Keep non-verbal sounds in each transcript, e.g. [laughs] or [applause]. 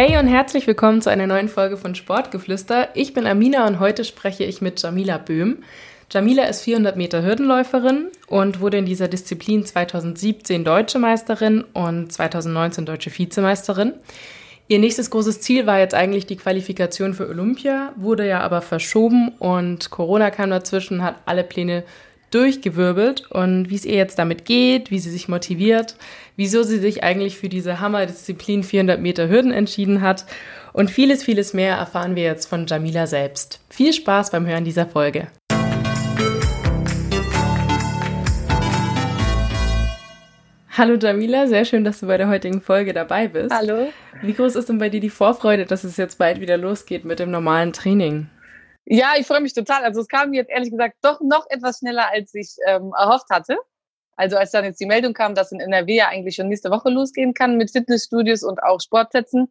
Hey und herzlich willkommen zu einer neuen Folge von Sportgeflüster. Ich bin Amina und heute spreche ich mit Jamila Böhm. Jamila ist 400 Meter Hürdenläuferin und wurde in dieser Disziplin 2017 deutsche Meisterin und 2019 deutsche Vizemeisterin. Ihr nächstes großes Ziel war jetzt eigentlich die Qualifikation für Olympia, wurde ja aber verschoben und Corona kam dazwischen, hat alle Pläne durchgewirbelt und wie es ihr jetzt damit geht, wie sie sich motiviert, wieso sie sich eigentlich für diese Hammerdisziplin 400 Meter Hürden entschieden hat und vieles, vieles mehr erfahren wir jetzt von Jamila selbst. Viel Spaß beim Hören dieser Folge. Hallo Jamila, sehr schön, dass du bei der heutigen Folge dabei bist. Hallo. Wie groß ist denn bei dir die Vorfreude, dass es jetzt bald wieder losgeht mit dem normalen Training? Ja, ich freue mich total. Also es kam jetzt ehrlich gesagt doch noch etwas schneller, als ich ähm, erhofft hatte. Also als dann jetzt die Meldung kam, dass in NRW ja eigentlich schon nächste Woche losgehen kann mit Fitnessstudios und auch Sportplätzen,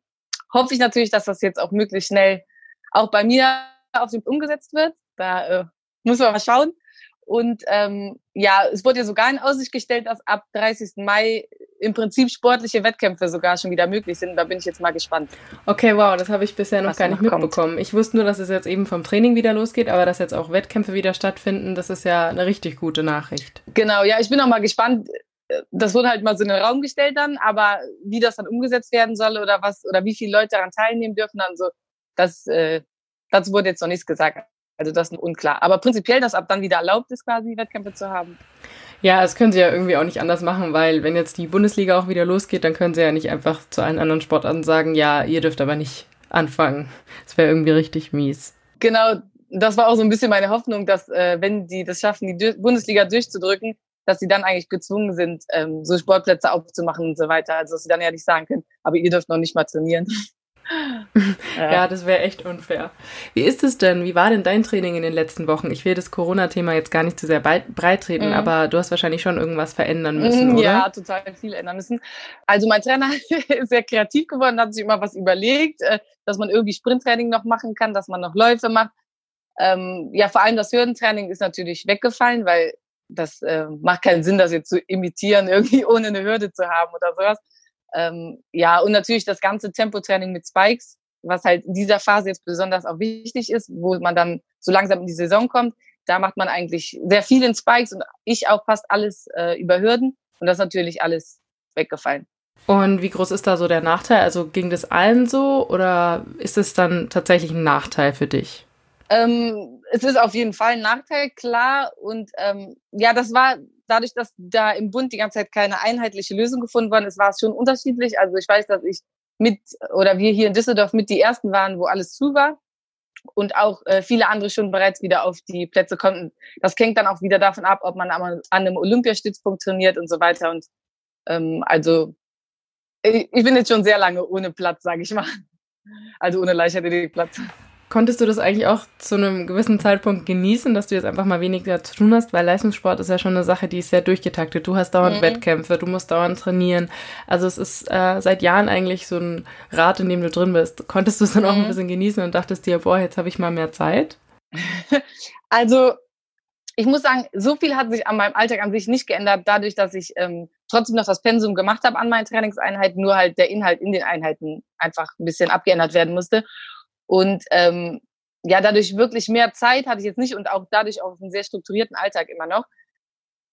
hoffe ich natürlich, dass das jetzt auch möglichst schnell auch bei mir auf dem umgesetzt wird. Da äh, muss man mal schauen. Und ähm, ja, es wurde ja sogar in Aussicht gestellt, dass ab 30. Mai im Prinzip sportliche Wettkämpfe sogar schon wieder möglich sind. Da bin ich jetzt mal gespannt. Okay, wow, das habe ich bisher noch gar nicht noch mitbekommen. Kommt. Ich wusste nur, dass es jetzt eben vom Training wieder losgeht, aber dass jetzt auch Wettkämpfe wieder stattfinden, das ist ja eine richtig gute Nachricht. Genau, ja, ich bin auch mal gespannt. Das wurde halt mal so in den Raum gestellt dann, aber wie das dann umgesetzt werden soll oder was oder wie viele Leute daran teilnehmen dürfen, dann so, das, äh, dazu wurde jetzt noch nichts gesagt. Also das ist unklar. Aber prinzipiell, dass ab dann wieder erlaubt ist, quasi Wettkämpfe zu haben. Ja, das können sie ja irgendwie auch nicht anders machen, weil wenn jetzt die Bundesliga auch wieder losgeht, dann können sie ja nicht einfach zu allen anderen Sportarten sagen, ja, ihr dürft aber nicht anfangen. Das wäre irgendwie richtig mies. Genau, das war auch so ein bisschen meine Hoffnung, dass äh, wenn die das schaffen, die Bundesliga durchzudrücken, dass sie dann eigentlich gezwungen sind, ähm, so Sportplätze aufzumachen und so weiter. Also dass sie dann ja nicht sagen können, aber ihr dürft noch nicht mal trainieren. Ja. ja, das wäre echt unfair. Wie ist es denn? Wie war denn dein Training in den letzten Wochen? Ich will das Corona-Thema jetzt gar nicht zu sehr breit treten, mhm. aber du hast wahrscheinlich schon irgendwas verändern müssen, oder? Ja, total viel ändern müssen. Also mein Trainer [laughs] ist sehr kreativ geworden, hat sich immer was überlegt, äh, dass man irgendwie Sprinttraining noch machen kann, dass man noch Läufe macht. Ähm, ja, vor allem das Hürdentraining ist natürlich weggefallen, weil das äh, macht keinen Sinn, das jetzt zu imitieren, [laughs] irgendwie ohne eine Hürde zu haben oder sowas. Ähm, ja, und natürlich das ganze Tempotraining mit Spikes, was halt in dieser Phase jetzt besonders auch wichtig ist, wo man dann so langsam in die Saison kommt. Da macht man eigentlich sehr viel in Spikes und ich auch fast alles äh, über Hürden. Und das ist natürlich alles weggefallen. Und wie groß ist da so der Nachteil? Also ging das allen so oder ist es dann tatsächlich ein Nachteil für dich? Ähm, es ist auf jeden Fall ein Nachteil, klar. Und ähm, ja, das war dadurch, dass da im Bund die ganze Zeit keine einheitliche Lösung gefunden worden ist, war es schon unterschiedlich. Also ich weiß, dass ich mit oder wir hier in Düsseldorf mit die ersten waren, wo alles zu war und auch äh, viele andere schon bereits wieder auf die Plätze konnten. Das hängt dann auch wieder davon ab, ob man an einem Olympiastützpunkt trainiert und so weiter. Und ähm, also ich, bin jetzt schon sehr lange ohne Platz, sage ich mal. Also ohne Leichtathletikplatz. Konntest du das eigentlich auch zu einem gewissen Zeitpunkt genießen, dass du jetzt einfach mal weniger zu tun hast? Weil Leistungssport ist ja schon eine Sache, die ist sehr durchgetaktet. Du hast dauernd mhm. Wettkämpfe, du musst dauernd trainieren. Also es ist äh, seit Jahren eigentlich so ein Rad, in dem du drin bist. Konntest du es dann mhm. auch ein mhm. bisschen genießen und dachtest dir, boah, jetzt habe ich mal mehr Zeit? [laughs] Also ich muss sagen, so viel hat sich an meinem Alltag an sich nicht geändert, dadurch, dass ich ähm, trotzdem noch das Pensum gemacht habe an meinen Trainingseinheiten, nur halt der Inhalt in den Einheiten einfach ein bisschen abgeändert werden musste. Und ähm, ja, dadurch wirklich mehr Zeit hatte ich jetzt nicht und auch dadurch auch einen sehr strukturierten Alltag immer noch.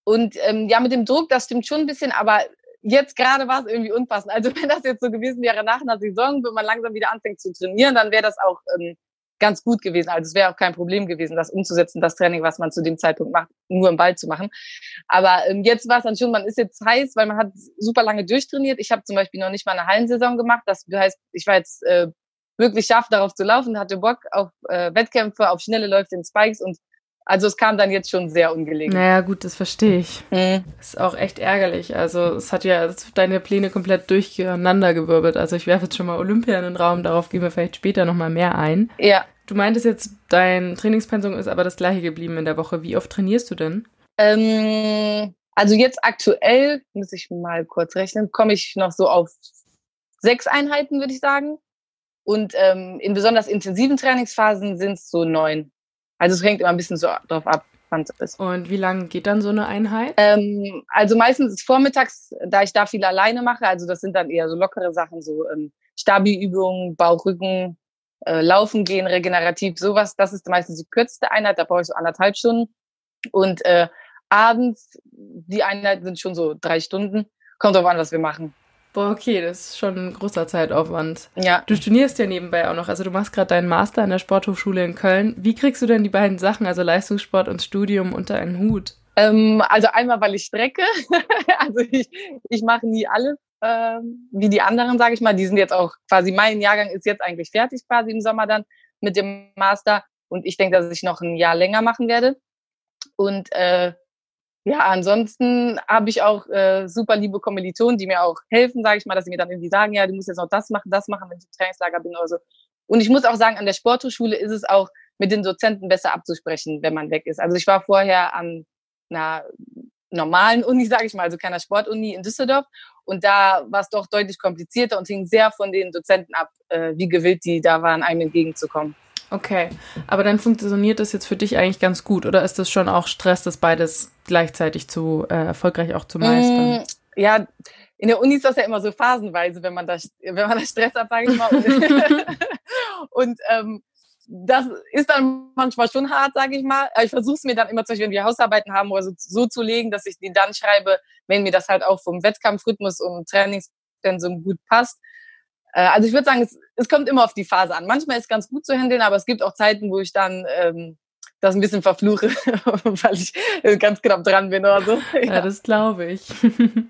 Und ähm, ja, mit dem Druck, das stimmt schon ein bisschen, aber jetzt gerade war es irgendwie unpassend. Also [laughs] wenn das jetzt so gewesen wäre nach einer Saison, wenn man langsam wieder anfängt zu trainieren, dann wäre das auch ähm, ganz gut gewesen. Also es wäre auch kein Problem gewesen, das umzusetzen, das Training, was man zu dem Zeitpunkt macht, nur im Ball zu machen. Aber ähm, jetzt war es dann schon, man ist jetzt heiß, weil man hat super lange durchtrainiert. Ich habe zum Beispiel noch nicht mal eine Hallensaison gemacht. Das heißt, ich war jetzt äh, wirklich scharf darauf zu laufen, hatte Bock auf äh, Wettkämpfe, auf schnelle Läufe in Spikes und also es kam dann jetzt schon sehr ungelegen. Naja, gut, das verstehe ich. Mhm. Ist auch echt ärgerlich. Also es hat ja deine Pläne komplett durcheinandergewirbelt. Also ich werfe jetzt schon mal Olympia in den Raum, darauf gehen wir vielleicht später nochmal mehr ein. Ja. Du meintest jetzt, dein Trainingspensum ist aber das gleiche geblieben in der Woche. Wie oft trainierst du denn? Ähm, also jetzt aktuell, muss ich mal kurz rechnen, komme ich noch so auf sechs Einheiten, würde ich sagen. Und ähm, in besonders intensiven Trainingsphasen sind es so neun. Also es hängt immer ein bisschen so drauf ab, wann es ist. Und wie lange geht dann so eine Einheit? Ähm, also meistens ist vormittags, da ich da viel alleine mache, also das sind dann eher so lockere Sachen, so ähm, Stabi-Übungen, Bauchrücken, äh, Laufen gehen, regenerativ, sowas. Das ist meistens die kürzeste Einheit, da brauche ich so anderthalb Stunden. Und äh, abends, die Einheiten sind schon so drei Stunden. Kommt drauf an, was wir machen. Boah, okay, das ist schon ein großer Zeitaufwand. Ja. Du studierst ja nebenbei auch noch. Also du machst gerade deinen Master an der Sporthochschule in Köln. Wie kriegst du denn die beiden Sachen, also Leistungssport und Studium, unter einen Hut? Ähm, also einmal, weil ich strecke. [laughs] also ich, ich mache nie alles ähm, wie die anderen, sage ich mal. Die sind jetzt auch quasi, mein Jahrgang ist jetzt eigentlich fertig quasi im Sommer dann mit dem Master. Und ich denke, dass ich noch ein Jahr länger machen werde. Und äh, ja, ansonsten habe ich auch äh, super liebe Kommilitonen, die mir auch helfen, sage ich mal, dass sie mir dann irgendwie sagen, ja, du musst jetzt noch das machen, das machen, wenn ich im Trainingslager bin oder so. Und ich muss auch sagen, an der Sporthochschule ist es auch mit den Dozenten besser abzusprechen, wenn man weg ist. Also ich war vorher an einer normalen Uni, sage ich mal, also keiner Sportuni in Düsseldorf. Und da war es doch deutlich komplizierter und hing sehr von den Dozenten ab, äh, wie gewillt die da waren, einem entgegenzukommen. Okay, aber dann funktioniert das jetzt für dich eigentlich ganz gut oder ist das schon auch Stress, das beides gleichzeitig zu äh, erfolgreich auch zu meistern? Mm, ja, in der Uni ist das ja immer so phasenweise, wenn man da, wenn man da Stress hat, sage ich mal. [laughs] und ähm, das ist dann manchmal schon hart, sage ich mal. Ich versuche es mir dann immer, zum Beispiel, wenn wir Hausarbeiten haben oder so, so zu legen, dass ich die dann schreibe, wenn mir das halt auch vom Wettkampfrhythmus und Trainingspensum gut passt. Äh, also ich würde sagen, es, es kommt immer auf die Phase an. Manchmal ist es ganz gut zu handeln, aber es gibt auch Zeiten, wo ich dann ähm, das ein bisschen verfluche, [laughs] weil ich ganz knapp dran bin oder so. [laughs] Ja, ja das glaube ich.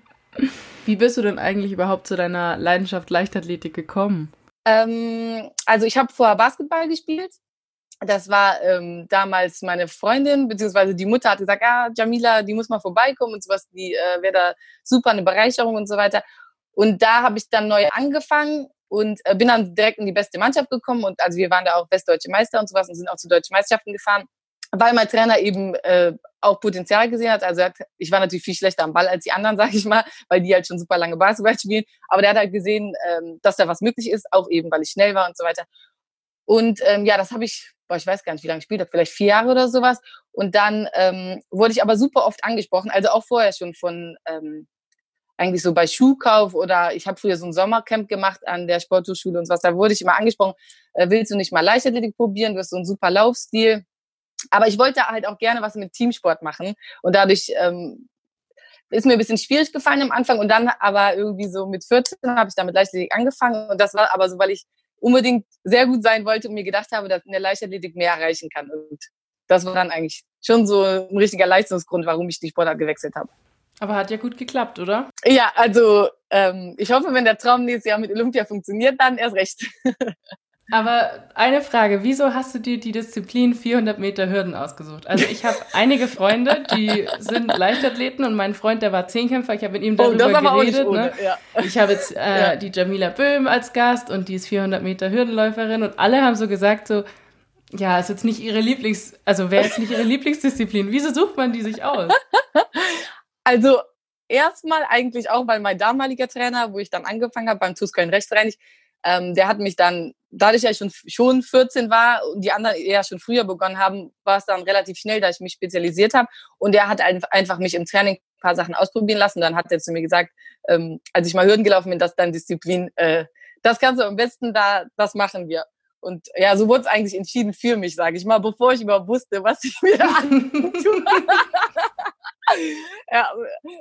[laughs] Wie bist du denn eigentlich überhaupt zu deiner Leidenschaft Leichtathletik gekommen? Ähm, also ich habe vorher Basketball gespielt. Das war ähm, damals meine Freundin, beziehungsweise die Mutter hat gesagt, ah, Jamila, die muss mal vorbeikommen und sowas, die äh, wäre da super eine Bereicherung und so weiter. Und da habe ich dann neu angefangen und äh, bin dann direkt in die beste Mannschaft gekommen. Und also wir waren da auch westdeutsche Meister und sowas und sind auch zu deutschen Meisterschaften gefahren, weil mein Trainer eben äh, auch Potenzial gesehen hat. Also hat, ich war natürlich viel schlechter am Ball als die anderen, [laughs] sage ich mal, weil die halt schon super lange Basketball spielen. Aber der hat halt gesehen, ähm, dass da was möglich ist, auch eben, weil ich schnell war und so weiter. Und ähm, ja, das habe ich, boah, ich weiß gar nicht, wie lange ich gespielt habe, vielleicht vier Jahre oder sowas. Und dann ähm, wurde ich aber super oft angesprochen, also auch vorher schon von ähm, eigentlich so bei Schuhkauf oder ich habe früher so ein Sommercamp gemacht an der Sporthochschule und was, da wurde ich immer angesprochen, äh, willst du nicht mal Leichtathletik probieren, du hast so einen super Laufstil. Aber ich wollte halt auch gerne was mit Teamsport machen und dadurch ähm, ist mir ein bisschen schwierig gefallen am Anfang und dann aber irgendwie so mit 14 habe ich damit Leichtathletik angefangen und das war aber so, weil ich unbedingt sehr gut sein wollte und mir gedacht habe, dass in der Leichtathletik mehr erreichen kann und das war dann eigentlich schon so ein richtiger Leistungsgrund, warum ich die Sportart gewechselt habe. Aber hat ja gut geklappt, oder? Ja, also ähm, ich hoffe, wenn der Traum nächstes Jahr mit Olympia funktioniert, dann erst recht. [laughs] Aber eine Frage, wieso hast du dir die Disziplin 400 Meter Hürden ausgesucht? Also ich habe [laughs] einige Freunde, die sind Leichtathleten und mein Freund, der war Zehnkämpfer, ich habe mit ihm darüber oh, geredet. Ne? Ja. Ich habe jetzt äh, ja. die Jamila Böhm als Gast und die ist 400 Meter Hürdenläuferin und alle haben so gesagt so, ja, ist jetzt nicht ihre Lieblings, also wäre jetzt nicht ihre [laughs] Lieblingsdisziplin. Wieso sucht man die sich aus? Also erstmal eigentlich auch, weil mein damaliger Trainer, wo ich dann angefangen habe beim TuS Köln Rechtsreinig, ähm, der hat mich dann, dadurch, dass ich schon, schon 14 war und die anderen eher schon früher begonnen haben, war es dann relativ schnell, dass ich mich spezialisiert habe. Und der hat einfach mich im Training ein paar Sachen ausprobieren lassen. dann hat er zu mir gesagt, ähm, als ich mal Hürden gelaufen bin, dass dann Disziplin, äh, das kannst du am besten da, das machen wir. Und ja, so wurde es eigentlich entschieden für mich, sage ich mal, bevor ich überhaupt wusste, was ich mir [laughs] antue. [laughs] [laughs] ja,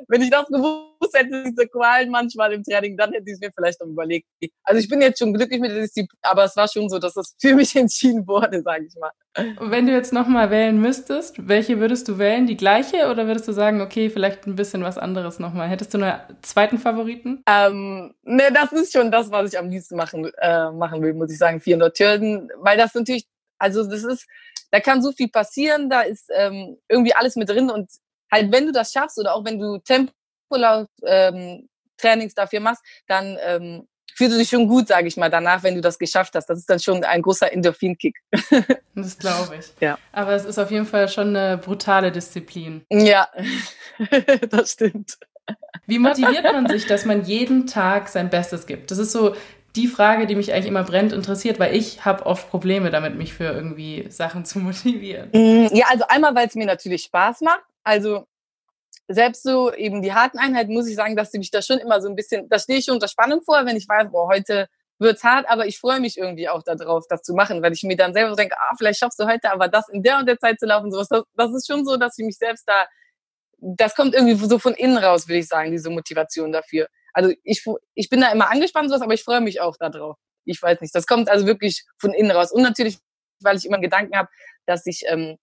wenn ich das gewusst hätte, diese Qualen manchmal im Training, dann hätte ich es mir vielleicht noch überlegt. Also ich bin jetzt schon glücklich mit der Disziplin, aber es war schon so, dass es für mich [laughs] entschieden wurde, sage ich mal. Und wenn du jetzt nochmal wählen müsstest, welche würdest du wählen? Die gleiche oder würdest du sagen, okay, vielleicht ein bisschen was anderes nochmal? Hättest du einen zweiten Favoriten? Ähm, ne, das ist schon das, was ich am liebsten machen, äh, machen will, muss ich sagen, 400 Hürden, weil das natürlich, also das ist, da kann so viel passieren, da ist ähm, irgendwie alles mit drin und halt, wenn du das schaffst oder auch wenn du Tempolauf ähm, Trainings dafür machst, dann ähm, fühlst du dich schon gut, sage ich mal, danach, wenn du das geschafft hast. Das ist dann schon ein großer Endorphin-Kick. [laughs] das glaube ich. Ja. Aber es ist auf jeden Fall schon eine brutale Disziplin. Ja, [laughs] das stimmt. Wie motiviert man sich, dass man jeden Tag sein Bestes gibt? Das ist so die Frage, die mich eigentlich immer brennt interessiert, weil ich habe oft Probleme damit, mich für irgendwie Sachen zu [laughs] motivieren. Mm, ja, also einmal, weil es mir natürlich Spaß macht. Also selbst so eben die harten Einheiten muss ich sagen, dass sie mich da schon immer so ein bisschen, da stehe ich unter Spannung vor, wenn ich weiß, boah, heute wird's hart, aber ich freue mich irgendwie auch darauf, das zu machen, weil ich mir dann selber denke, ah, vielleicht schaffst du heute aber das in der und der Zeit zu laufen, sowas. Das, das ist schon so, dass ich mich selbst da, das kommt irgendwie so von innen raus, würde ich sagen, diese Motivation dafür. Also ich, ich bin da immer angespannt, sowas, aber ich freue mich auch darauf. Ich weiß nicht, das kommt also wirklich von innen raus. Und natürlich, weil ich immer einen Gedanken habe, dass ich, ähm,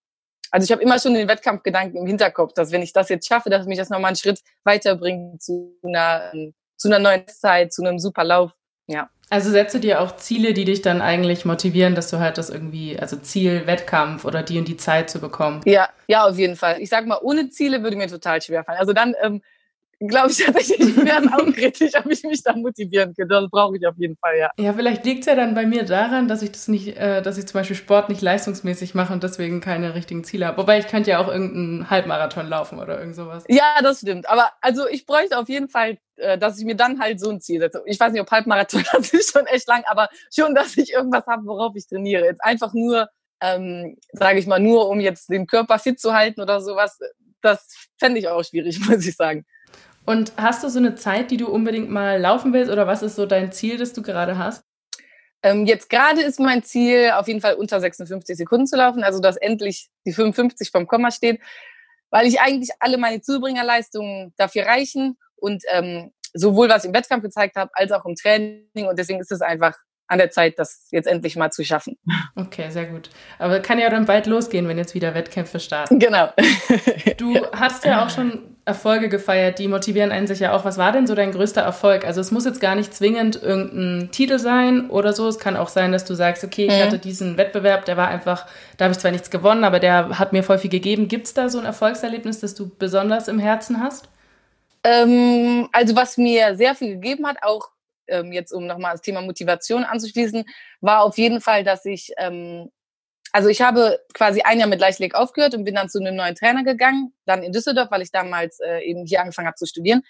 also ich habe immer schon den Wettkampfgedanken im Hinterkopf, dass wenn ich das jetzt schaffe, dass mich das nochmal einen Schritt weiterbringt zu einer, ähm, zu einer neuen Zeit, zu einem super Lauf. Ja. Also setze dir auch Ziele, die dich dann eigentlich motivieren, dass du halt das irgendwie, also Ziel, Wettkampf oder die und die Zeit zu bekommen. Ja, ja, auf jeden Fall. Ich sag mal, ohne Ziele würde mir total schwer fallen. Also dann ähm, glaube ich tatsächlich, wäre es auch kritisch, ob ich mich da motivieren könnte. Das brauche ich auf jeden Fall, ja. Ja, vielleicht liegt es ja dann bei mir daran, dass ich das nicht, äh, dass ich zum Beispiel Sport nicht leistungsmäßig mache und deswegen keine richtigen Ziele habe. Wobei ich könnte ja auch irgendeinen Halbmarathon laufen oder irgend sowas. Ja, das stimmt. Aber also ich bräuchte auf jeden Fall, äh, dass ich mir dann halt so ein Ziel setze. Ich weiß nicht, ob Halbmarathon, [laughs] das ist schon echt lang, aber schon, dass ich irgendwas habe, worauf ich trainiere. Jetzt einfach nur, ähm, sage ich mal, nur um jetzt den Körper fit zu halten oder sowas, das fände ich auch schwierig, [laughs] muss ich sagen. Und hast du so eine Zeit, die du unbedingt mal laufen willst oder was ist so dein Ziel, das du gerade hast? Ähm, jetzt gerade ist mein Ziel, auf jeden Fall unter 56 Sekunden zu laufen, also dass endlich die 55 vom Komma steht, weil ich eigentlich alle meine Zubringerleistungen dafür reichen und ähm, sowohl was ich im Wettkampf gezeigt habe, als auch im Training und deswegen ist es einfach an der Zeit, das jetzt endlich mal zu schaffen. Okay, sehr gut. Aber kann ja dann bald losgehen, wenn jetzt wieder Wettkämpfe starten. Genau. Du [laughs] hast ja auch schon Erfolge gefeiert, die motivieren einen sich ja auch. Was war denn so dein größter Erfolg? Also es muss jetzt gar nicht zwingend irgendein Titel sein oder so. Es kann auch sein, dass du sagst, okay, ich mhm. hatte diesen Wettbewerb, der war einfach, da habe ich zwar nichts gewonnen, aber der hat mir voll viel gegeben. Gibt es da so ein Erfolgserlebnis, das du besonders im Herzen hast? Ähm, also was mir sehr viel gegeben hat, auch ähm, jetzt um nochmal das Thema Motivation anzuschließen, war auf jeden Fall, dass ich ähm, also ich habe quasi ein Jahr mit Leichtathletik aufgehört und bin dann zu einem neuen Trainer gegangen, dann in Düsseldorf, weil ich damals äh, eben hier angefangen habe zu studieren.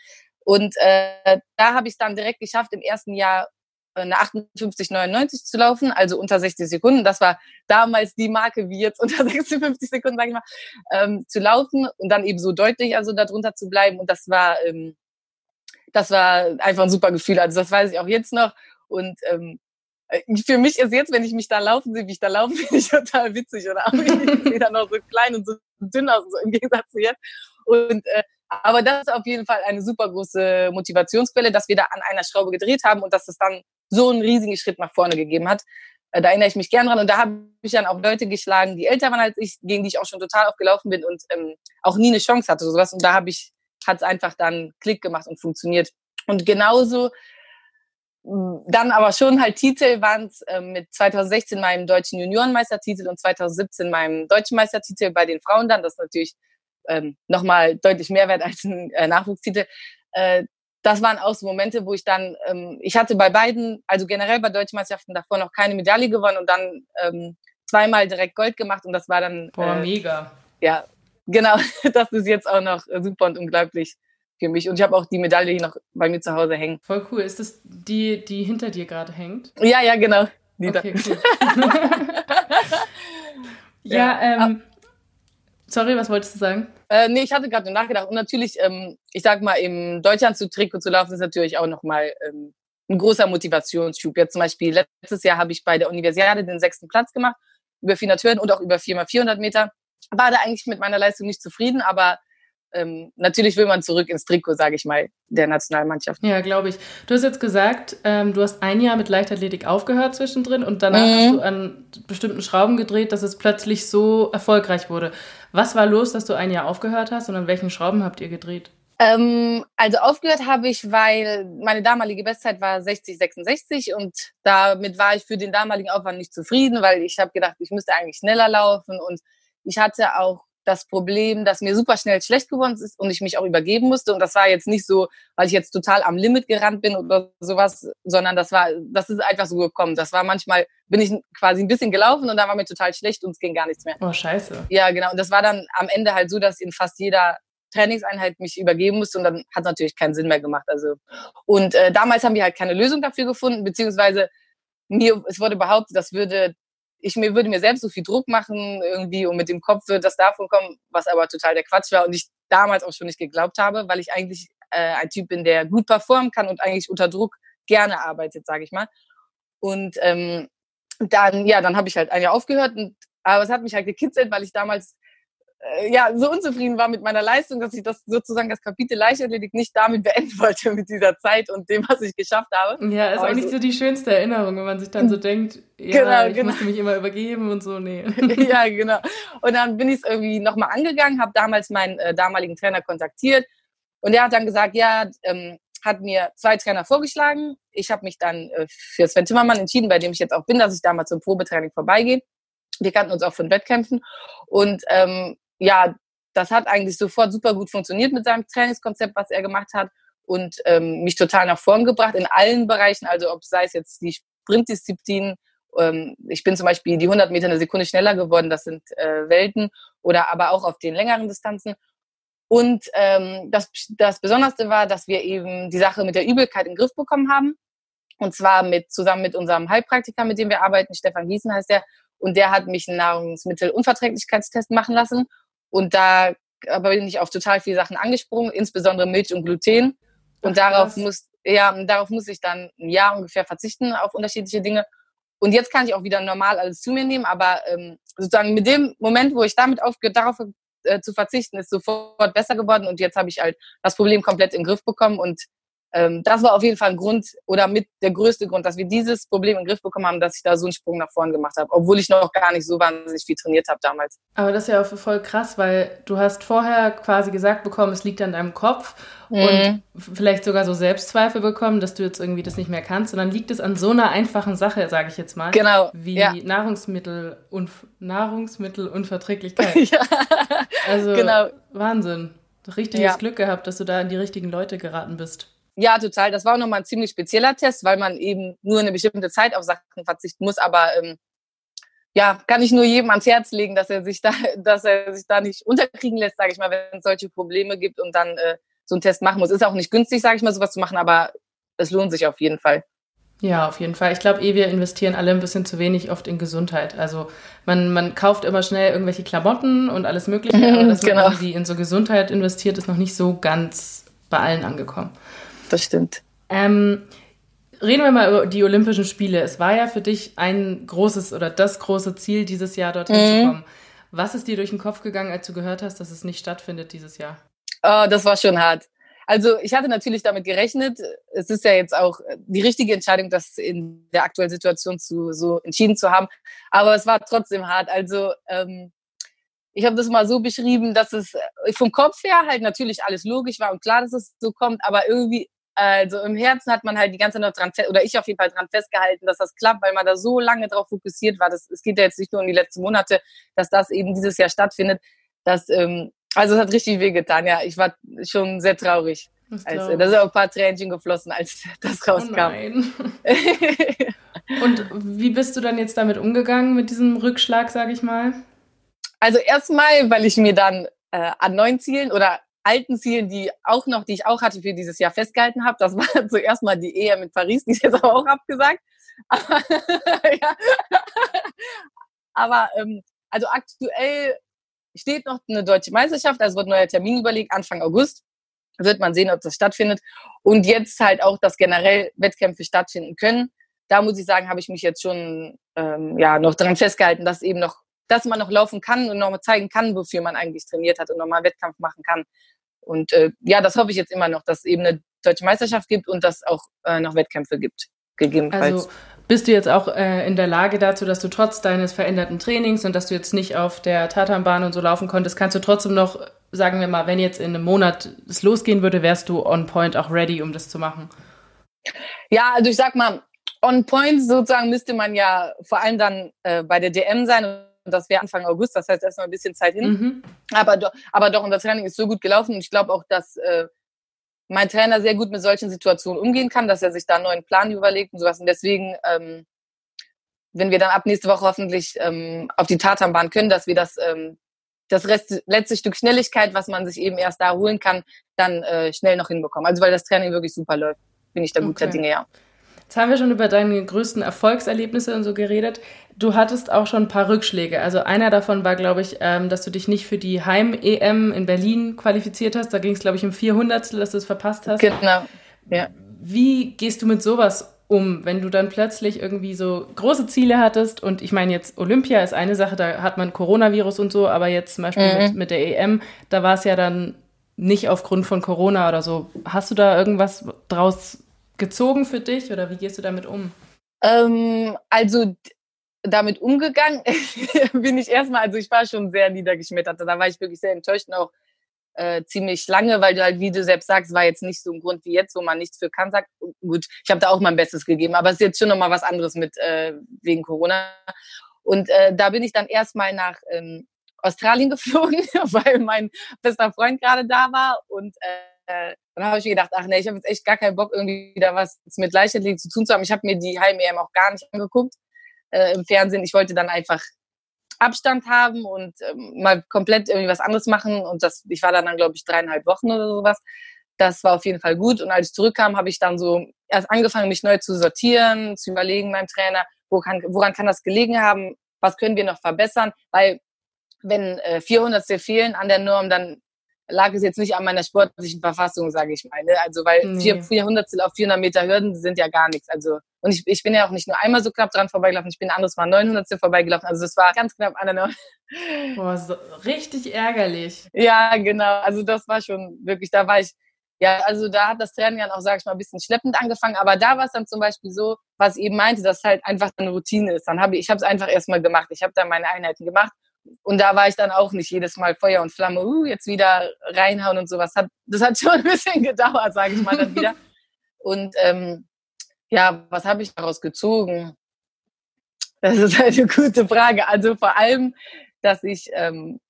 Und äh, da habe ich es dann direkt geschafft, im ersten Jahr äh, eine 58,99 zu laufen, also unter 60 Sekunden. Das war damals die Marke, wie jetzt unter [laughs] 56 Sekunden, sage ich mal, ähm, zu laufen und dann eben so deutlich also darunter zu bleiben. Und das war, ähm, das war einfach ein super Gefühl. Also das weiß ich auch jetzt noch. Und ähm, äh, für mich ist jetzt, wenn ich mich da laufen sehe, wie ich da laufe, [laughs] finde ich total witzig. Oder auch, ich [laughs] sehe dann noch so klein und so dünn aus, so im Gegensatz zu jetzt. Und, äh, aber das ist auf jeden Fall eine super große Motivationsquelle, dass wir da an einer Schraube gedreht haben und dass es dann so einen riesigen Schritt nach vorne gegeben hat. Äh, da erinnere ich mich gern dran. Und da habe ich dann auch Leute geschlagen, die älter waren als ich, gegen die ich auch schon total aufgelaufen bin und ähm, auch nie eine Chance hatte. Sowas. Und da habe ich, hat es einfach dann Klick gemacht und funktioniert. Und genauso dann aber schon halt Titel waren es äh, mit 2016 meinem deutschen Juniorenmeistertitel und 2017 meinem deutschen Meistertitel bei den Frauen dann. Das ist natürlich ähm, nochmal deutlich mehr wert als ein äh, Nachwuchstitel. Äh, das waren auch so Momente, wo ich dann, ähm, ich hatte bei beiden, also generell bei deutschen Meisterschaften davor noch keine Medaille gewonnen und dann ähm, zweimal direkt Gold gemacht und das war dann. Boah, äh, mega. Ja, genau. [laughs] Das ist jetzt auch noch super und unglaublich für mich. Und ich habe auch die Medaille hier noch bei mir zu Hause hängen. Voll cool. Ist das die, die hinter dir gerade hängt? Ja, ja, genau. Die okay, cool. [laughs] ja, ja, ähm, sorry, was wolltest du sagen? Äh, nee, ich hatte gerade nachgedacht. Und natürlich, ähm, ich sag mal, im Deutschland zu Trikot zu laufen, ist natürlich auch nochmal ähm, ein großer Motivationsschub. Jetzt zum Beispiel letztes Jahr habe ich bei der Universiade den sechsten Platz gemacht, über 400 Hürden und auch über 4x400 Meter. War da eigentlich mit meiner Leistung nicht zufrieden, aber ähm, natürlich will man zurück ins Trikot, sage ich mal, der Nationalmannschaft. Ja, glaube ich. Du hast jetzt gesagt, ähm, du hast ein Jahr mit Leichtathletik aufgehört zwischendrin und danach mhm. hast du an bestimmten Schrauben gedreht, dass es plötzlich so erfolgreich wurde. Was war los, dass du ein Jahr aufgehört hast und an welchen Schrauben habt ihr gedreht? Ähm, also aufgehört habe ich, weil meine damalige Bestzeit war 60, 66 und damit war ich für den damaligen Aufwand nicht zufrieden, weil ich habe gedacht, ich müsste eigentlich schneller laufen und ich hatte auch das Problem, dass mir super schnell schlecht geworden ist und ich mich auch übergeben musste. Und das war jetzt nicht so, weil ich jetzt total am Limit gerannt bin oder sowas, sondern das war, das ist einfach so gekommen. Das war manchmal, bin ich quasi ein bisschen gelaufen und dann war mir total schlecht und es ging gar nichts mehr. Oh, scheiße. Ja, genau. Und das war dann am Ende halt so, dass in fast jeder Trainingseinheit mich übergeben musste und dann hat natürlich keinen Sinn mehr gemacht. Also und äh, damals haben wir halt keine Lösung dafür gefunden, beziehungsweise mir es wurde behauptet, das würde ich mir würde mir selbst so viel Druck machen irgendwie und mit dem Kopf wird das davon kommen, was aber total der Quatsch war und ich damals auch schon nicht geglaubt habe, weil ich eigentlich äh, ein Typ bin, der gut performen kann und eigentlich unter Druck gerne arbeitet, sage ich mal. Und ähm, dann, ja, dann habe ich halt ein Jahr aufgehört. Und, aber es hat mich halt gekitzelt, weil ich damals ja, so unzufrieden war mit meiner Leistung, dass ich das sozusagen das Kapitel Leichtathletik nicht damit beenden [laughs] wollte mit dieser Zeit und dem, was ich geschafft habe. Ja, ist Aber auch nicht so die schönste Erinnerung, wenn man sich dann so [laughs] denkt, ja, genau, ich genau. musste mich immer übergeben und so, nee. [laughs] ja, genau. Und dann bin ich es irgendwie nochmal angegangen, habe damals meinen äh, damaligen Trainer kontaktiert und der hat dann gesagt, ja, ähm, hat mir zwei Trainer vorgeschlagen. Ich habe mich dann äh, für Sven Timmermann entschieden, bei dem ich jetzt auch bin, dass ich da mal zum Probetraining vorbeigehe. Wir kannten uns auch von Wettkämpfen. Und ähm, ja, das hat eigentlich sofort super gut funktioniert mit seinem Trainingskonzept, was er gemacht hat und ähm, mich total nach vorn gebracht in allen Bereichen, also ob sei es jetzt die Sprintdisziplinen, ähm, ich bin zum Beispiel die 100 Meter eine Sekunde schneller geworden, das sind äh, Welten, oder aber auch auf den längeren Distanzen. Und ähm, das, das Besonderste war, dass wir eben die Sache mit der Übelkeit in den Griff bekommen haben. Und zwar mit, zusammen mit unserem Heilpraktiker, mit dem wir arbeiten, Stefan Gießen heißt der. Und der hat mich einen Nahrungsmittelunverträglichkeitstest machen lassen. Und da aber bin ich auf total viele Sachen angesprungen, insbesondere Milch und Gluten. Und Ach, darauf muss, ja, darauf muss ich dann ein Jahr ungefähr verzichten auf unterschiedliche Dinge. Und jetzt kann ich auch wieder normal alles zu mir nehmen, aber ähm, sozusagen mit dem Moment, wo ich damit aufgehört, darauf äh, zu verzichten, ist sofort besser geworden und jetzt habe ich halt das Problem komplett in den Griff bekommen und ähm, das war auf jeden Fall ein Grund oder mit der größte Grund, dass wir dieses Problem in den Griff bekommen haben, dass ich da so einen Sprung nach vorn gemacht habe, obwohl ich noch gar nicht so wahnsinnig viel trainiert habe damals. Aber das ist ja auch voll krass, weil du hast vorher quasi gesagt bekommen, es liegt an deinem Kopf mhm. und vielleicht sogar so Selbstzweifel bekommen, dass du jetzt irgendwie das nicht mehr kannst, sondern liegt es an so einer einfachen Sache, sage ich jetzt mal, genau. wie ja. Nahrungsmittel und Nahrungsmittelunverträglichkeit. [laughs] ja. Also genau. Wahnsinn. Richtiges ja. Glück gehabt, dass du da an die richtigen Leute geraten bist. Ja, total. Das war auch nochmal ein ziemlich spezieller Test, weil man eben nur eine bestimmte Zeit auf Sachen verzichten muss. Aber ähm, ja, kann ich nur jedem ans Herz legen, dass er sich da, [laughs] dass er sich da nicht unterkriegen lässt, sage ich mal, wenn es solche Probleme gibt und dann äh, so einen Test machen muss. Ist auch nicht günstig, sage ich mal, sowas zu machen, aber es lohnt sich auf jeden Fall. Ja, auf jeden Fall. Ich glaube, eh, wir investieren alle ein bisschen zu wenig oft in Gesundheit. Also man, man kauft immer schnell irgendwelche Klamotten und alles Mögliche, aber [laughs] dass genau. man irgendwie in so Gesundheit investiert, ist noch nicht so ganz bei allen angekommen das stimmt. Ähm, reden wir mal über die Olympischen Spiele. Es war ja für dich ein großes oder das große Ziel, dieses Jahr dorthin mhm. zu kommen. Was ist dir durch den Kopf gegangen, als du gehört hast, dass es nicht stattfindet dieses Jahr? Oh, das war schon hart. Also ich hatte natürlich damit gerechnet. Es ist ja jetzt auch die richtige Entscheidung, das in der aktuellen Situation zu, so entschieden zu haben. Aber es war trotzdem hart. Also ähm, ich habe das mal so beschrieben, dass es vom Kopf her halt natürlich alles logisch war und klar, dass es so kommt, aber irgendwie also im Herzen hat man halt die ganze Zeit noch dran, oder ich auf jeden Fall dran festgehalten, dass das klappt, weil man da so lange drauf fokussiert war. Das, es geht ja jetzt nicht nur um die letzten Monate, dass das eben dieses Jahr stattfindet. Dass, ähm, also es hat richtig wehgetan, ja. Ich war schon sehr traurig. Als, da sind auch ein paar Tränchen geflossen, als [laughs] das oh rauskam. Oh Und wie bist du dann jetzt damit umgegangen, mit diesem Rückschlag, sage ich mal? Also erstmal, weil ich mir dann äh, an neuen Zielen oder alten Zielen, die auch noch, die ich auch hatte für dieses Jahr festgehalten habe. Das war [laughs] zuerst mal die Ehe mit Paris, die ist jetzt aber auch abgesagt. Aber, [laughs] ja. aber ähm, also aktuell steht noch eine deutsche Meisterschaft, also wird ein neuer Termin überlegt, Anfang August. Wird man sehen, ob das stattfindet. Und jetzt halt auch, dass generell Wettkämpfe stattfinden können. Da muss ich sagen, habe ich mich jetzt schon ähm, ja noch dran festgehalten, dass eben noch dass man noch laufen kann und noch mal zeigen kann, wofür man eigentlich trainiert hat und nochmal Wettkampf machen kann. Und äh, ja, das hoffe ich jetzt immer noch, dass es eben eine deutsche Meisterschaft gibt und dass auch äh, noch Wettkämpfe gibt, gegebenenfalls. Also bist du jetzt auch äh, in der Lage dazu, dass du trotz deines veränderten Trainings und dass du jetzt nicht auf der Tatanbahn und so laufen konntest, kannst du trotzdem noch, sagen wir mal, wenn jetzt in einem Monat es losgehen würde, wärst du on point auch ready, um das zu machen? Ja, also ich sag mal, on point sozusagen müsste man ja vor allem dann äh, bei der DM sein das wäre Anfang August, das heißt erst noch ein bisschen Zeit hin. Mhm. Aber, do, aber doch, unser Training ist so gut gelaufen und ich glaube auch, dass äh, mein Trainer sehr gut mit solchen Situationen umgehen kann, dass er sich da einen neuen Plan überlegt und sowas. Und deswegen, ähm, wenn wir dann ab nächste Woche hoffentlich ähm, auf die Tatanbahn können, dass wir das, ähm, das Rest, letzte Stück Schnelligkeit, was man sich eben erst da holen kann, dann äh, schnell noch hinbekommen. Also weil das Training wirklich super läuft, bin ich da guter okay. Dinge, ja. Jetzt haben wir schon über deine größten Erfolgserlebnisse und so geredet. Du hattest auch schon ein paar Rückschläge. Also einer davon war, glaube ich, ähm, dass du dich nicht für die Heim-EM in Berlin qualifiziert hast. Da ging es, glaube ich, um 400, dass du es verpasst hast. Genau, ja. Wie gehst du mit sowas um, wenn du dann plötzlich irgendwie so große Ziele hattest und ich meine jetzt Olympia ist eine Sache, da hat man Coronavirus und so, aber jetzt zum Beispiel mhm. mit, mit der EM, da war es ja dann nicht aufgrund von Corona oder so. Hast du da irgendwas draus gezogen für dich oder wie gehst du damit um? Ähm, also damit umgegangen [laughs] bin ich erstmal, also ich war schon sehr niedergeschmettert. Da war ich wirklich sehr enttäuscht und auch äh, ziemlich lange, weil du halt, wie du selbst sagst, war jetzt nicht so ein Grund wie jetzt, wo man nichts für kann, sagt, gut, ich habe da auch mein Bestes gegeben, aber es ist jetzt schon nochmal was anderes mit äh, wegen Corona. Und äh, da bin ich dann erstmal nach ähm, Australien [laughs] geflogen, weil mein bester Freund gerade da war und äh, dann habe ich mir gedacht, ach nee, ich habe jetzt echt gar keinen Bock, irgendwie wieder was mit Leichtathletik zu tun zu haben. Ich habe mir die Heim-EM auch gar nicht angeguckt äh, im Fernsehen. Ich wollte dann einfach Abstand haben und ähm, mal komplett irgendwie was anderes machen. Und das, ich war dann, dann glaube ich, dreieinhalb Wochen oder sowas. Das war auf jeden Fall gut. Und als ich zurückkam, habe ich dann so erst angefangen, mich neu zu sortieren, zu überlegen meinem Trainer, wo kann, woran kann das gelegen haben, was können wir noch verbessern, weil wenn äh, 400 fehlen an der Norm, dann lag es jetzt nicht an meiner sportlichen Verfassung, sage ich mal. Ne? Also weil nee. 400 auf 400 Meter Hürden sind ja gar nichts. Also und ich, ich bin ja auch nicht nur einmal so knapp dran vorbeigelaufen, ich bin ein anderes Mal 900 vorbeigelaufen. Also das war ganz knapp an der Norm. [laughs] Boah, so richtig ärgerlich. Ja, genau. Also das war schon wirklich, da war ich ja, also da hat das Training dann auch, sag ich mal, ein bisschen schleppend angefangen. Aber da war es dann zum Beispiel so, was ich eben meinte, dass halt einfach eine Routine ist. Dann habe ich, ich habe es einfach erstmal gemacht. Ich habe da meine Einheiten gemacht und da war ich dann auch nicht jedes Mal Feuer und Flamme, uh, jetzt wieder reinhauen und sowas. Hat, das hat [laughs] schon ein bisschen gedauert, sage ich mal dann wieder. Und ähm, ja, was habe ich daraus gezogen? Das ist halt eine [laughs] gute Frage. Also vor allem, dass ich, ähm,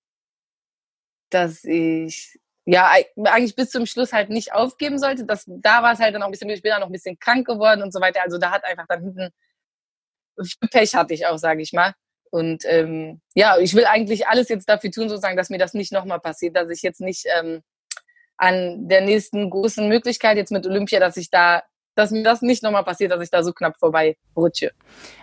dass ich ja eigentlich bis zum Schluss halt nicht aufgeben sollte. Das, da war es halt dann auch ein bisschen, ich bin dann noch ein bisschen krank geworden und so weiter. Also da hat einfach dann hinten Pech hatte ich auch, sage ich mal. Und ähm, ja, ich will eigentlich alles jetzt dafür tun, sozusagen, dass mir das nicht nochmal passiert, dass ich jetzt nicht ähm, an der nächsten großen Möglichkeit jetzt mit Olympia, dass ich da, dass mir das nicht nochmal passiert, dass ich da so knapp vorbei rutsche.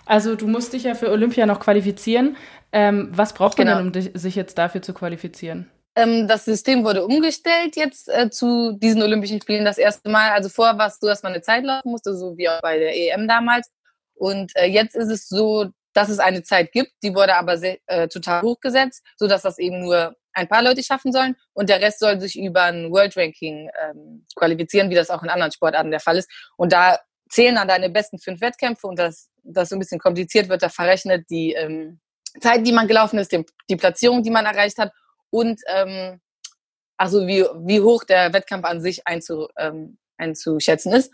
Also du musst dich ja für Olympia noch qualifizieren. Ähm, was braucht man genau. denn, um dich, sich jetzt dafür zu qualifizieren? Ähm, das System wurde umgestellt jetzt äh, zu diesen Olympischen Spielen das erste Mal. Also vorher war es so, dass man eine Zeit laufen musste, so wie auch bei der EM damals. Und äh, jetzt ist es so, dass es eine Zeit gibt, die wurde aber sehr, äh, total hochgesetzt, so dass das eben nur ein paar Leute schaffen sollen und der Rest soll sich über ein World Ranking ähm, qualifizieren, wie das auch in anderen Sportarten der Fall ist. Und da zählen dann deine besten fünf Wettkämpfe und das, das so ein bisschen kompliziert wird, da verrechnet die ähm, Zeit, die man gelaufen ist, die, die Platzierung, die man erreicht hat und ähm, also wie, wie hoch der Wettkampf an sich einzu, ähm, einzuschätzen ist.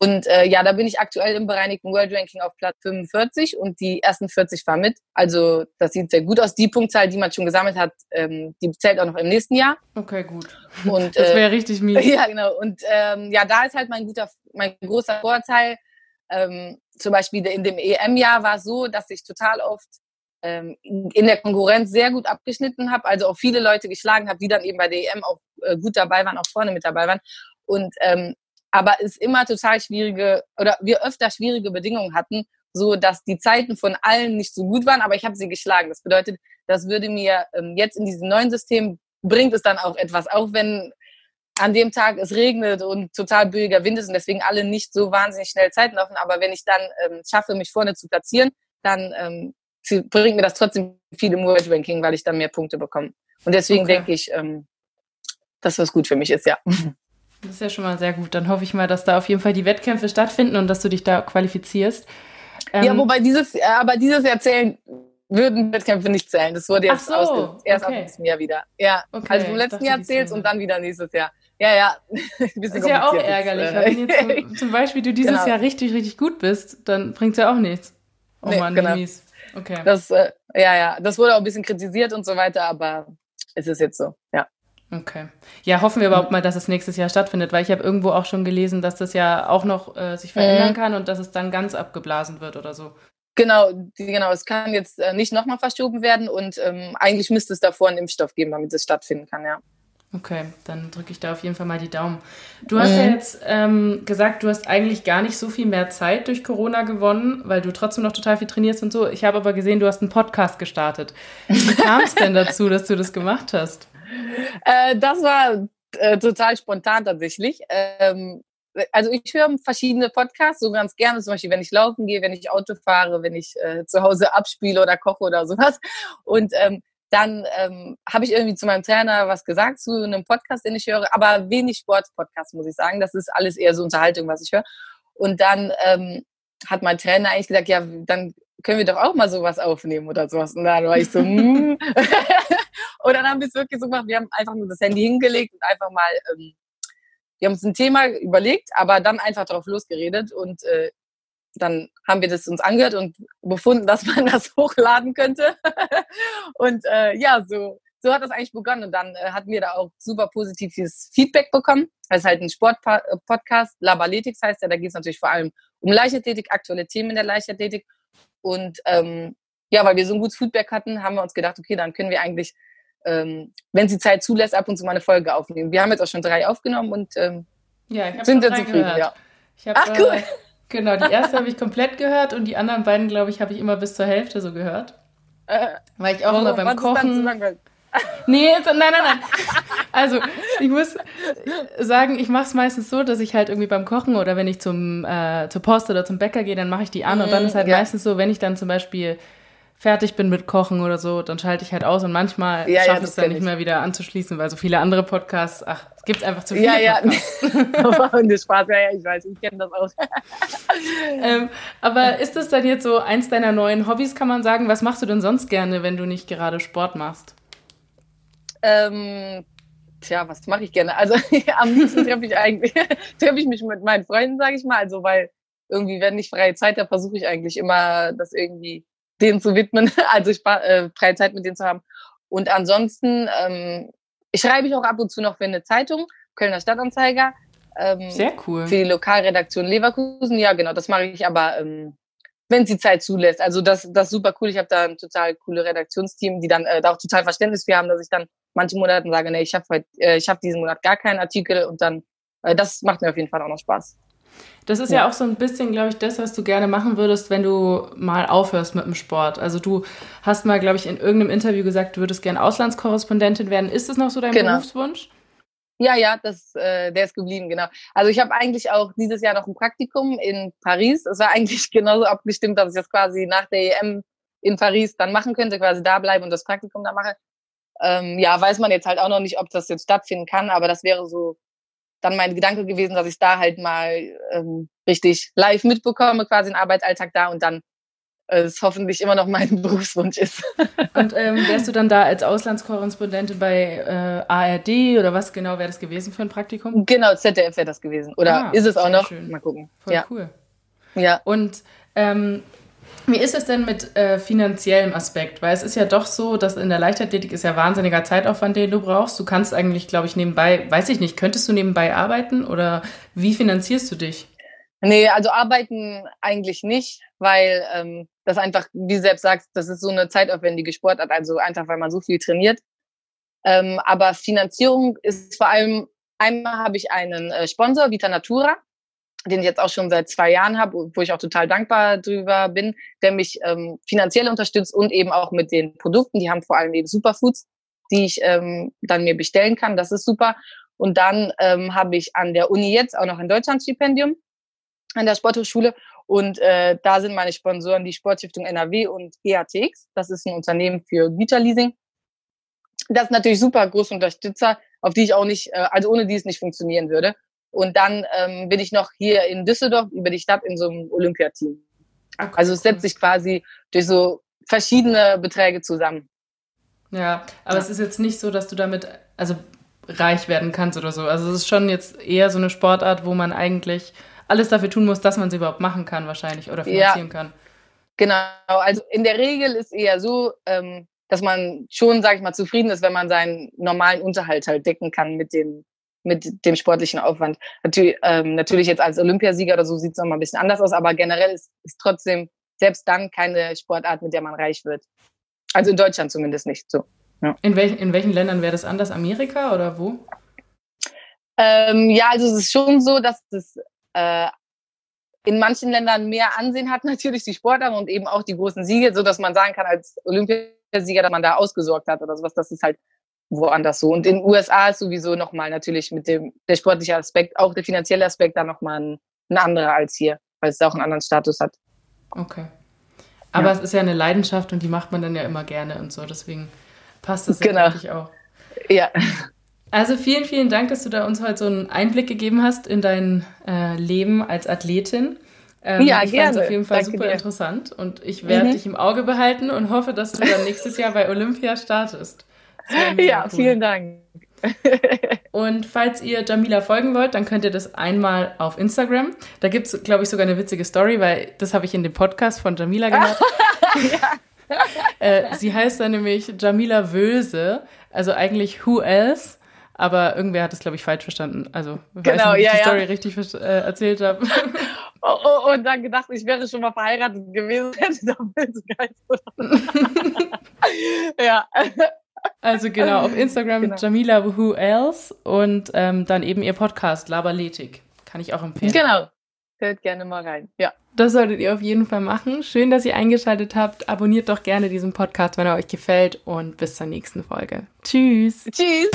Und äh, ja, da bin ich aktuell im bereinigten World Ranking auf Platz 45 und die ersten 40 fahren mit. Also das sieht sehr gut aus. Die Punktzahl, die man schon gesammelt hat, ähm, die zählt auch noch im nächsten Jahr. Okay, gut. Und, [laughs] das wäre äh, richtig mies. [laughs] Ja, genau. Und ähm, ja, da ist halt mein guter, mein großer Vorteil. Ähm, zum Beispiel in dem EM-Jahr war es so, dass ich total oft ähm, in der Konkurrenz sehr gut abgeschnitten habe, also auch viele Leute geschlagen habe, die dann eben bei der EM auch äh, gut dabei waren, auch vorne mit dabei waren. Und ähm, aber es immer total schwierige oder wir öfter schwierige Bedingungen hatten, so dass die Zeiten von allen nicht so gut waren, aber ich habe sie geschlagen. Das bedeutet, das würde mir ähm, jetzt in diesem neuen System bringt es dann auch etwas, auch wenn an dem Tag es regnet und total böiger Wind ist und deswegen alle nicht so wahnsinnig schnell Zeit laufen. Aber wenn ich dann ähm, schaffe, mich vorne zu platzieren, dann ähm, bringt mir das trotzdem viel im World Ranking, weil ich dann mehr Punkte bekomme. Und deswegen okay. denke ich, ähm, dass das gut für mich ist, ja. [laughs] Das ist ja schon mal sehr gut. Dann hoffe ich mal, dass da auf jeden Fall die Wettkämpfe stattfinden und dass du dich da qualifizierst. Ähm, ja, wobei dieses, äh, aber dieses Jahr zählen würden Wettkämpfe nicht zählen. Das wurde jetzt so, aus, erst okay. ab nächsten Jahr wieder. Ja, okay, also vom letzten Jahr zählt und dann wieder nächstes Jahr. Ja, ja. [laughs] das ist ja auch ärgerlich. Wenn jetzt zum, [laughs] zum, Beispiel du dieses genau. Jahr richtig, richtig gut bist, dann bringt es ja auch nichts. Oh nee, Mann, genau. mies. Okay. Das, äh, ja, ja, das wurde auch ein bisschen kritisiert und so weiter, aber es ist jetzt so, ja. Okay. Ja, hoffen wir überhaupt mal, dass es nächstes Jahr stattfindet, weil ich habe irgendwo auch schon gelesen, dass das ja auch noch äh, sich verändern mhm. kann und dass es dann ganz abgeblasen wird oder so. Genau, genau. Es kann jetzt äh, nicht nochmal verschoben werden und ähm, eigentlich müsste es davor einen Impfstoff geben, damit es stattfinden kann, ja. Okay, dann drücke ich da auf jeden Fall mal die Daumen. Du hast mhm. ja jetzt ähm, gesagt, du hast eigentlich gar nicht so viel mehr Zeit durch Corona gewonnen, weil du trotzdem noch total viel trainierst und so. Ich habe aber gesehen, du hast einen Podcast gestartet. Wie [laughs] kam es denn dazu, dass du das gemacht hast? Äh, das war äh, total spontan tatsächlich. Ähm, also ich höre verschiedene Podcasts, so ganz gerne, zum Beispiel, wenn ich laufen gehe, wenn ich Auto fahre, wenn ich äh, zu Hause abspiele oder koche oder sowas. Und ähm, dann ähm, habe ich irgendwie zu meinem Trainer was gesagt zu einem Podcast, den ich höre, aber wenig Sportpodcast, muss ich sagen. Das ist alles eher so Unterhaltung, was ich höre. Und dann ähm, hat mein Trainer eigentlich gesagt, ja, dann können wir doch auch mal sowas aufnehmen oder sowas. Und dann war ich so, mm. [laughs] [laughs] und dann haben wir es wirklich so gemacht, wir haben einfach nur das Handy hingelegt und einfach mal, ähm, wir haben uns ein Thema überlegt, aber dann einfach drauf losgeredet und äh, dann haben wir das uns angehört und befunden, dass man [laughs] das hochladen könnte. [laughs] und äh, ja, so, so hat das eigentlich begonnen. Und dann äh, hatten wir da auch super positives Feedback bekommen. Das ist halt ein Sportpodcast, Labaletics heißt ja, da geht es natürlich vor allem um Leichtathletik, aktuelle Themen in der Leichtathletik. Und ähm, ja, weil wir so ein gutes Feedback hatten, haben wir uns gedacht, okay, dann können wir eigentlich, ähm, wenn sie Zeit zulässt, ab und zu mal eine Folge aufnehmen. Wir haben jetzt auch schon drei aufgenommen und ähm, ja, sind jetzt zufrieden. Ja. Hab, Ach, cool. Äh, Genau, die erste habe ich komplett gehört und die anderen beiden, glaube ich, habe ich immer bis zur Hälfte so gehört. Äh, Weil ich auch immer beim Kochen. [laughs] nee, nein, nein, nein. Also, ich muss sagen, ich mache es meistens so, dass ich halt irgendwie beim Kochen oder wenn ich zum, äh, zur Post oder zum Bäcker gehe, dann mache ich die an. Und dann ist halt ja. meistens so, wenn ich dann zum Beispiel fertig bin mit Kochen oder so, dann schalte ich halt aus und manchmal ja, schaffe ja, ich es dann nicht mehr wieder anzuschließen, weil so viele andere Podcasts, ach, es gibt einfach zu viele ja, Podcasts. Ja, und das Spaß, ja, ja, ich weiß, ich kenne das auch. [laughs] ähm, aber ist das dann jetzt so eins deiner neuen Hobbys, kann man sagen? Was machst du denn sonst gerne, wenn du nicht gerade Sport machst? Ähm, tja, was mache ich gerne? Also [laughs] am liebsten treffe ich eigentlich, [laughs] treffe ich mich mit meinen Freunden, sage ich mal, also weil irgendwie, wenn ich freie Zeit habe, versuche ich eigentlich immer, das irgendwie denen zu widmen, [laughs] also ich, äh, freie Zeit mit denen zu haben. Und ansonsten ähm, ich schreibe ich auch ab und zu noch für eine Zeitung, Kölner Stadtanzeiger. Ähm, Sehr cool. Für die Lokalredaktion Leverkusen. Ja, genau, das mache ich aber, ähm, wenn sie Zeit zulässt. Also das, das ist super cool. Ich habe da ein total coole Redaktionsteam, die dann äh, da auch total Verständnis für haben, dass ich dann manche Monate sage, nee, ich habe äh, ich hab diesen Monat gar keinen Artikel und dann, äh, das macht mir auf jeden Fall auch noch Spaß. Das ist ja. ja auch so ein bisschen, glaube ich, das, was du gerne machen würdest, wenn du mal aufhörst mit dem Sport. Also du hast mal, glaube ich, in irgendeinem Interview gesagt, du würdest gerne Auslandskorrespondentin werden. Ist das noch so dein genau. Berufswunsch? Ja, ja, das, äh, der ist geblieben, genau. Also ich habe eigentlich auch dieses Jahr noch ein Praktikum in Paris. Es war eigentlich [laughs] genauso abgestimmt, dass ich das quasi nach der EM in Paris dann machen könnte, quasi da bleibe und das Praktikum da mache. Ähm, ja, weiß man jetzt halt auch noch nicht, ob das jetzt stattfinden kann, aber das wäre so dann mein Gedanke gewesen, dass ich da halt mal ähm, richtig live mitbekomme, quasi den Arbeitsalltag da und dann äh, es hoffentlich immer noch mein [laughs] Berufswunsch ist. und ähm, wärst du dann da als Auslandskorrespondentin bei äh, ARD oder was genau wäre das gewesen für ein Praktikum? Genau, ZDF wäre das gewesen. Oder ah, ist es auch noch? Schön. Mal gucken. Voll ja. cool. Ja. Und ähm, wie ist es denn mit äh, finanziellem Aspekt? Weil es ist ja doch so, dass in der Leichtathletik ist ja wahnsinniger Zeitaufwand, den du brauchst. Du kannst eigentlich, glaube ich, nebenbei, weiß ich nicht, könntest du nebenbei arbeiten oder wie finanzierst du dich? Nee, also arbeiten eigentlich nicht, weil ähm, das einfach, wie du selbst sagst, das ist so eine zeitaufwendige Sportart, also einfach, weil man so viel trainiert. Ähm, aber Finanzierung ist vor allem, einmal habe ich einen äh, Sponsor, Vita Natura, den ich jetzt auch schon seit zwei Jahren habe, wo ich auch total dankbar drüber bin, der mich ähm, finanziell unterstützt und eben auch mit den Produkten. Die haben vor allem eben Superfoods, die ich ähm, dann mir bestellen kann. Das ist super. Und dann ähm, habe ich an der Uni jetzt auch noch ein Deutschlandstipendium an der Sporthochschule. Und äh, da sind meine Sponsoren die Sportstiftung NRW und GATX. Das ist ein Unternehmen für Güterleasing. Das ist natürlich super große Unterstützer, auf die ich auch nicht, äh, also ohne die es nicht funktionieren würde. Und dann ähm, bin ich noch hier in Düsseldorf über die Stadt in so einem Olympiateam. Ach, also es setzt sich quasi durch so verschiedene Beträge zusammen. Ja, aber ja. es ist jetzt nicht so, dass du damit also reich werden kannst oder so. Also es ist schon jetzt eher so eine Sportart, wo man eigentlich alles dafür tun muss, dass man sie überhaupt machen kann wahrscheinlich oder finanzieren ja. kann. Genau, also in der Regel ist eher so, ähm, dass man schon, sag ich mal, zufrieden ist, wenn man seinen normalen Unterhalt halt decken kann mit den mit dem sportlichen Aufwand. Natürlich, ähm, natürlich jetzt als Olympiasieger oder so sieht es nochmal ein bisschen anders aus, aber generell ist, ist trotzdem selbst dann keine Sportart, mit der man reich wird. Also in Deutschland zumindest nicht so. Ja. In, welch, in welchen Ländern wäre das anders? Amerika oder wo? Ähm, ja, also es ist schon so, dass das äh, in manchen Ländern mehr Ansehen hat, [laughs] natürlich die Sportart und eben auch die großen Siege, so dass man sagen kann, als Olympiasieger, dass man da ausgesorgt hat oder sowas. Das ist halt woanders so. Und in den USA ist sowieso nochmal natürlich mit dem, der sportliche Aspekt, auch der finanzielle Aspekt da nochmal ein, ein anderer als hier, weil es da auch einen anderen Status hat. Okay. Aber ja. es ist ja eine Leidenschaft und die macht man dann ja immer gerne und so, deswegen passt das genau. ja auch. Ja. Also vielen, vielen Dank, dass du da uns heute so einen Einblick gegeben hast in dein äh, Leben als Athletin. Ähm, ja, ich fand es auf jeden Fall Danke super dir. interessant und ich werde mhm. dich im Auge behalten und hoffe, dass du dann nächstes Jahr bei Olympia startest. Ja, cool. vielen Dank. [laughs] und falls ihr Jamila folgen wollt, dann könnt ihr das einmal auf Instagram. Da gibt es, glaube ich, sogar eine witzige Story, weil das habe ich in dem Podcast von Jamila [laughs] gehört. äh, sie heißt dann nämlich Jamila Wöse, also eigentlich Who Else? Aber irgendwer hat es, glaube ich, falsch verstanden. Also, ich genau, weiß nicht, ja, die Story ja. richtig äh, erzählt habe. [laughs] Oh, oh, und dann gedacht, ich wäre schon mal verheiratet gewesen, hätte da Ja. Also genau, auf Instagram genau. Jamila Who Else und ähm, dann eben ihr Podcast Laberletik. Kann ich auch empfehlen. Genau. Hört gerne mal rein. Ja. Das solltet ihr auf jeden Fall machen. Schön, dass ihr eingeschaltet habt. Abonniert doch gerne diesen Podcast, wenn er euch gefällt und bis zur nächsten Folge. Tschüss. Tschüss.